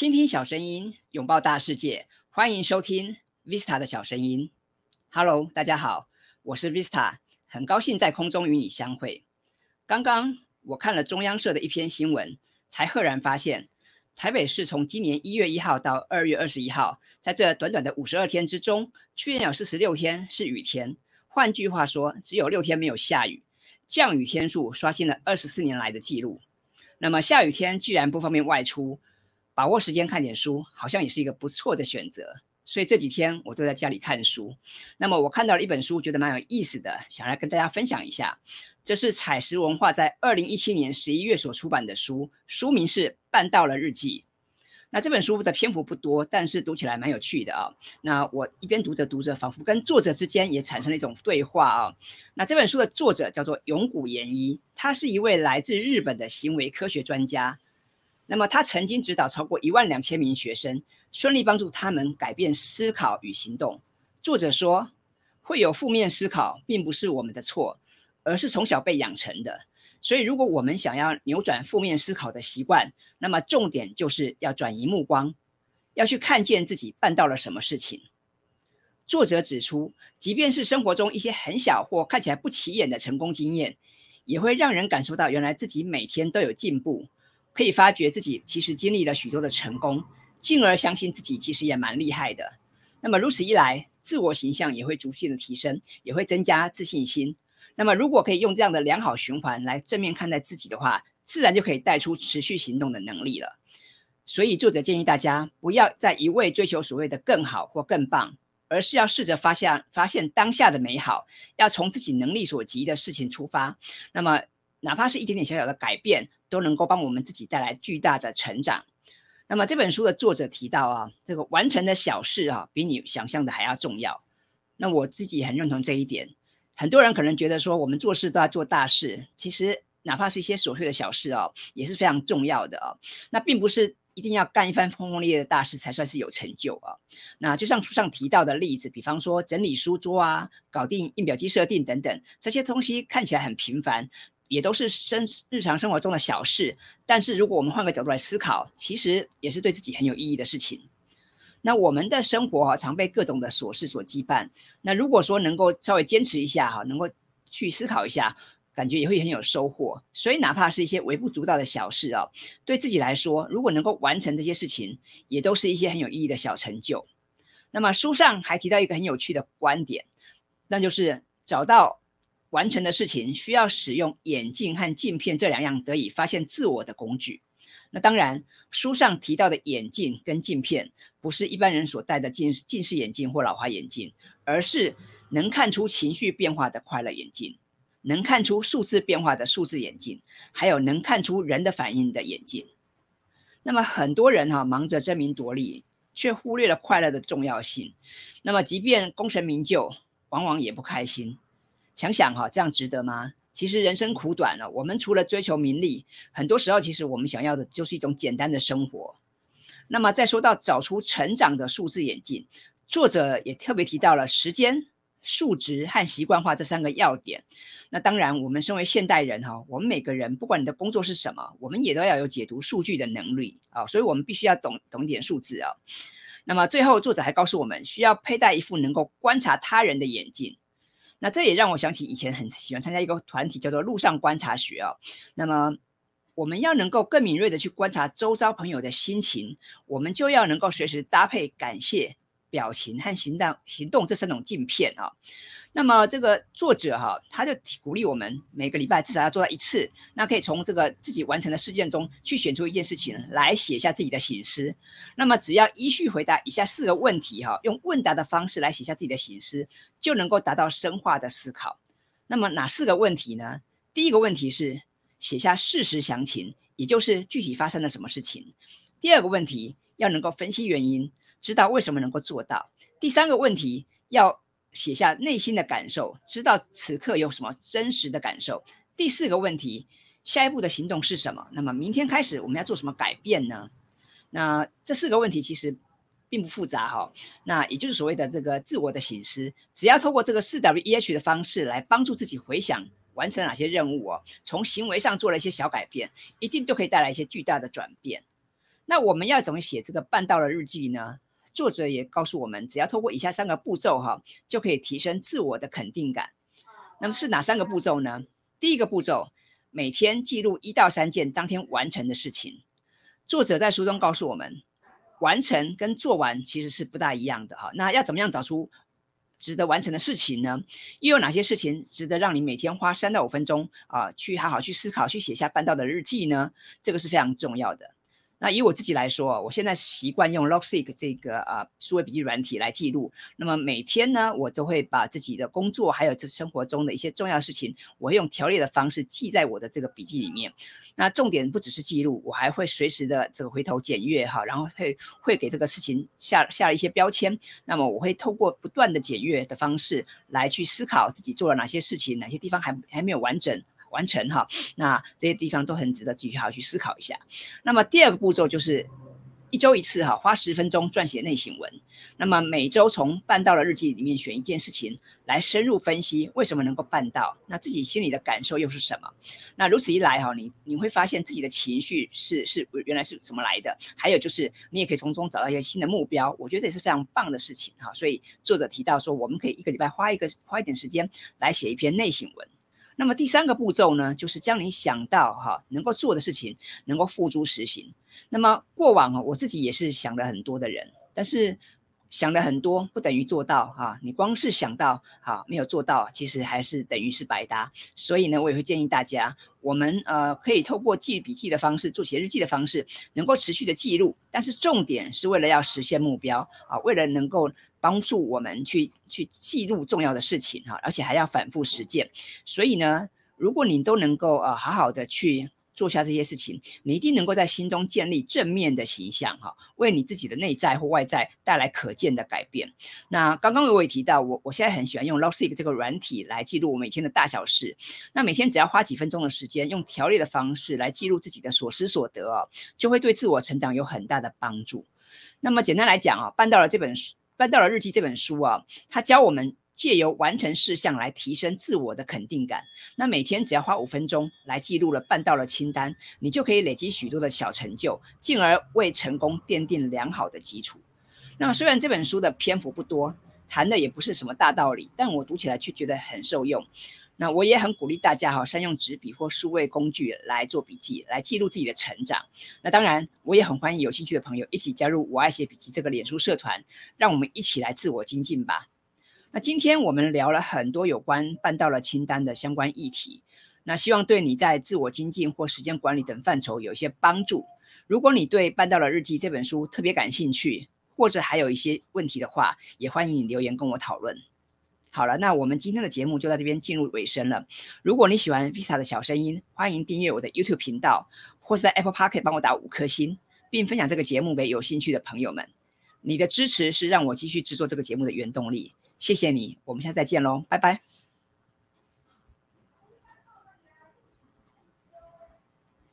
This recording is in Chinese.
倾听小声音，拥抱大世界，欢迎收听 Vista 的小声音。Hello，大家好，我是 Vista，很高兴在空中与你相会。刚刚我看了中央社的一篇新闻，才赫然发现，台北市从今年一月一号到二月二十一号，在这短短的五十二天之中，去年有四十六天是雨天，换句话说，只有六天没有下雨，降雨天数刷新了二十四年来的记录。那么下雨天既然不方便外出，把握时间看点书，好像也是一个不错的选择。所以这几天我都在家里看书。那么我看到了一本书，觉得蛮有意思的，想来跟大家分享一下。这是彩石文化在二零一七年十一月所出版的书，书名是《办到了日记》。那这本书的篇幅不多，但是读起来蛮有趣的啊。那我一边读着读着，仿佛跟作者之间也产生了一种对话啊。那这本书的作者叫做永谷研一，他是一位来自日本的行为科学专家。那么他曾经指导超过一万两千名学生，顺利帮助他们改变思考与行动。作者说，会有负面思考，并不是我们的错，而是从小被养成的。所以，如果我们想要扭转负面思考的习惯，那么重点就是要转移目光，要去看见自己办到了什么事情。作者指出，即便是生活中一些很小或看起来不起眼的成功经验，也会让人感受到原来自己每天都有进步。可以发觉自己其实经历了许多的成功，进而相信自己其实也蛮厉害的。那么如此一来，自我形象也会逐渐的提升，也会增加自信心。那么如果可以用这样的良好循环来正面看待自己的话，自然就可以带出持续行动的能力了。所以作者建议大家不要再一味追求所谓的更好或更棒，而是要试着发现发现当下的美好，要从自己能力所及的事情出发。那么。哪怕是一点点小小的改变，都能够帮我们自己带来巨大的成长。那么这本书的作者提到啊，这个完成的小事啊，比你想象的还要重要。那我自己很认同这一点。很多人可能觉得说，我们做事都要做大事，其实哪怕是一些琐碎的小事哦，也是非常重要的哦。那并不是一定要干一番轰轰烈烈的大事才算是有成就啊。那就像书上提到的例子，比方说整理书桌啊，搞定印表机设定等等，这些东西看起来很平凡。也都是生日常生活中的小事，但是如果我们换个角度来思考，其实也是对自己很有意义的事情。那我们的生活哈，常被各种的琐事所羁绊。那如果说能够稍微坚持一下哈，能够去思考一下，感觉也会很有收获。所以哪怕是一些微不足道的小事啊，对自己来说，如果能够完成这些事情，也都是一些很有意义的小成就。那么书上还提到一个很有趣的观点，那就是找到。完成的事情需要使用眼镜和镜片这两样得以发现自我的工具。那当然，书上提到的眼镜跟镜片，不是一般人所戴的近近视眼镜或老花眼镜，而是能看出情绪变化的快乐眼镜，能看出数字变化的数字眼镜，还有能看出人的反应的眼镜。那么很多人哈忙着争名夺利，却忽略了快乐的重要性。那么即便功成名就，往往也不开心。想想哈，这样值得吗？其实人生苦短了，我们除了追求名利，很多时候其实我们想要的就是一种简单的生活。那么再说到找出成长的数字眼镜，作者也特别提到了时间、数值和习惯化这三个要点。那当然，我们身为现代人哈，我们每个人不管你的工作是什么，我们也都要有解读数据的能力啊，所以我们必须要懂懂一点数字啊。那么最后，作者还告诉我们，需要佩戴一副能够观察他人的眼镜。那这也让我想起以前很喜欢参加一个团体，叫做路上观察学哦。那么我们要能够更敏锐的去观察周遭朋友的心情，我们就要能够随时搭配感谢。表情和行动行动这三种镜片啊，那么这个作者哈，他就鼓励我们每个礼拜至少要做到一次，那可以从这个自己完成的事件中去选出一件事情来写下自己的醒思。那么只要依序回答以下四个问题哈，用问答的方式来写下自己的醒思，就能够达到深化的思考。那么哪四个问题呢？第一个问题是写下事实详情，也就是具体发生了什么事情。第二个问题要能够分析原因。知道为什么能够做到？第三个问题要写下内心的感受，知道此刻有什么真实的感受。第四个问题，下一步的行动是什么？那么明天开始我们要做什么改变呢？那这四个问题其实并不复杂哈。那也就是所谓的这个自我的醒思，只要透过这个四 W E H 的方式来帮助自己回想完成哪些任务哦，从行为上做了一些小改变，一定都可以带来一些巨大的转变。那我们要怎么写这个半道的日记呢？作者也告诉我们，只要透过以下三个步骤哈，就可以提升自我的肯定感。那么是哪三个步骤呢？第一个步骤，每天记录一到三件当天完成的事情。作者在书中告诉我们，完成跟做完其实是不大一样的哈。那要怎么样找出值得完成的事情呢？又有哪些事情值得让你每天花三到五分钟啊，去好好去思考，去写下办到的日记呢？这个是非常重要的。那以我自己来说，我现在习惯用 Logseek 这个呃数位笔记软体来记录。那么每天呢，我都会把自己的工作还有这生活中的一些重要事情，我会用条列的方式记在我的这个笔记里面。那重点不只是记录，我还会随时的这个回头检阅哈，然后会会给这个事情下下了一些标签。那么我会透过不断的检阅的方式来去思考自己做了哪些事情，哪些地方还还没有完整。完成哈，那这些地方都很值得继续好好去思考一下。那么第二个步骤就是一周一次哈，花十分钟撰写内省文。那么每周从办到的日记里面选一件事情来深入分析为什么能够办到，那自己心里的感受又是什么？那如此一来哈，你你会发现自己的情绪是是原来是怎么来的？还有就是你也可以从中找到一些新的目标，我觉得也是非常棒的事情哈。所以作者提到说，我们可以一个礼拜花一个花一点时间来写一篇内省文。那么第三个步骤呢，就是将你想到哈能够做的事情能够付诸实行。那么过往啊，我自己也是想了很多的人，但是想了很多不等于做到哈。你光是想到哈没有做到，其实还是等于是白搭。所以呢，我也会建议大家，我们呃可以透过记笔记的方式，做写日记的方式，能够持续的记录。但是重点是为了要实现目标啊，为了能够。帮助我们去去记录重要的事情哈，而且还要反复实践。所以呢，如果你都能够呃好好的去做下这些事情，你一定能够在心中建立正面的形象哈，为你自己的内在或外在带来可见的改变。那刚刚我也提到，我我现在很喜欢用 Logseek 这个软体来记录我每天的大小事。那每天只要花几分钟的时间，用条列的方式来记录自己的所思所得哦，就会对自我成长有很大的帮助。那么简单来讲啊，办到了这本书。《办到了日记》这本书啊，它教我们借由完成事项来提升自我的肯定感。那每天只要花五分钟来记录了办到了清单，你就可以累积许多的小成就，进而为成功奠定良好的基础。那么虽然这本书的篇幅不多，谈的也不是什么大道理，但我读起来却觉得很受用。那我也很鼓励大家哈，善用纸笔或数位工具来做笔记，来记录自己的成长。那当然，我也很欢迎有兴趣的朋友一起加入“我爱写笔记”这个脸书社团，让我们一起来自我精进吧。那今天我们聊了很多有关办到了清单的相关议题，那希望对你在自我精进或时间管理等范畴有一些帮助。如果你对《办到了日记》这本书特别感兴趣，或者还有一些问题的话，也欢迎你留言跟我讨论。好了，那我们今天的节目就在这边进入尾声了。如果你喜欢 Visa 的小声音，欢迎订阅我的 YouTube 频道，或是在 Apple Park 帮我打五颗星，并分享这个节目给有兴趣的朋友们。你的支持是让我继续制作这个节目的原动力。谢谢你，我们下次再见喽，拜拜。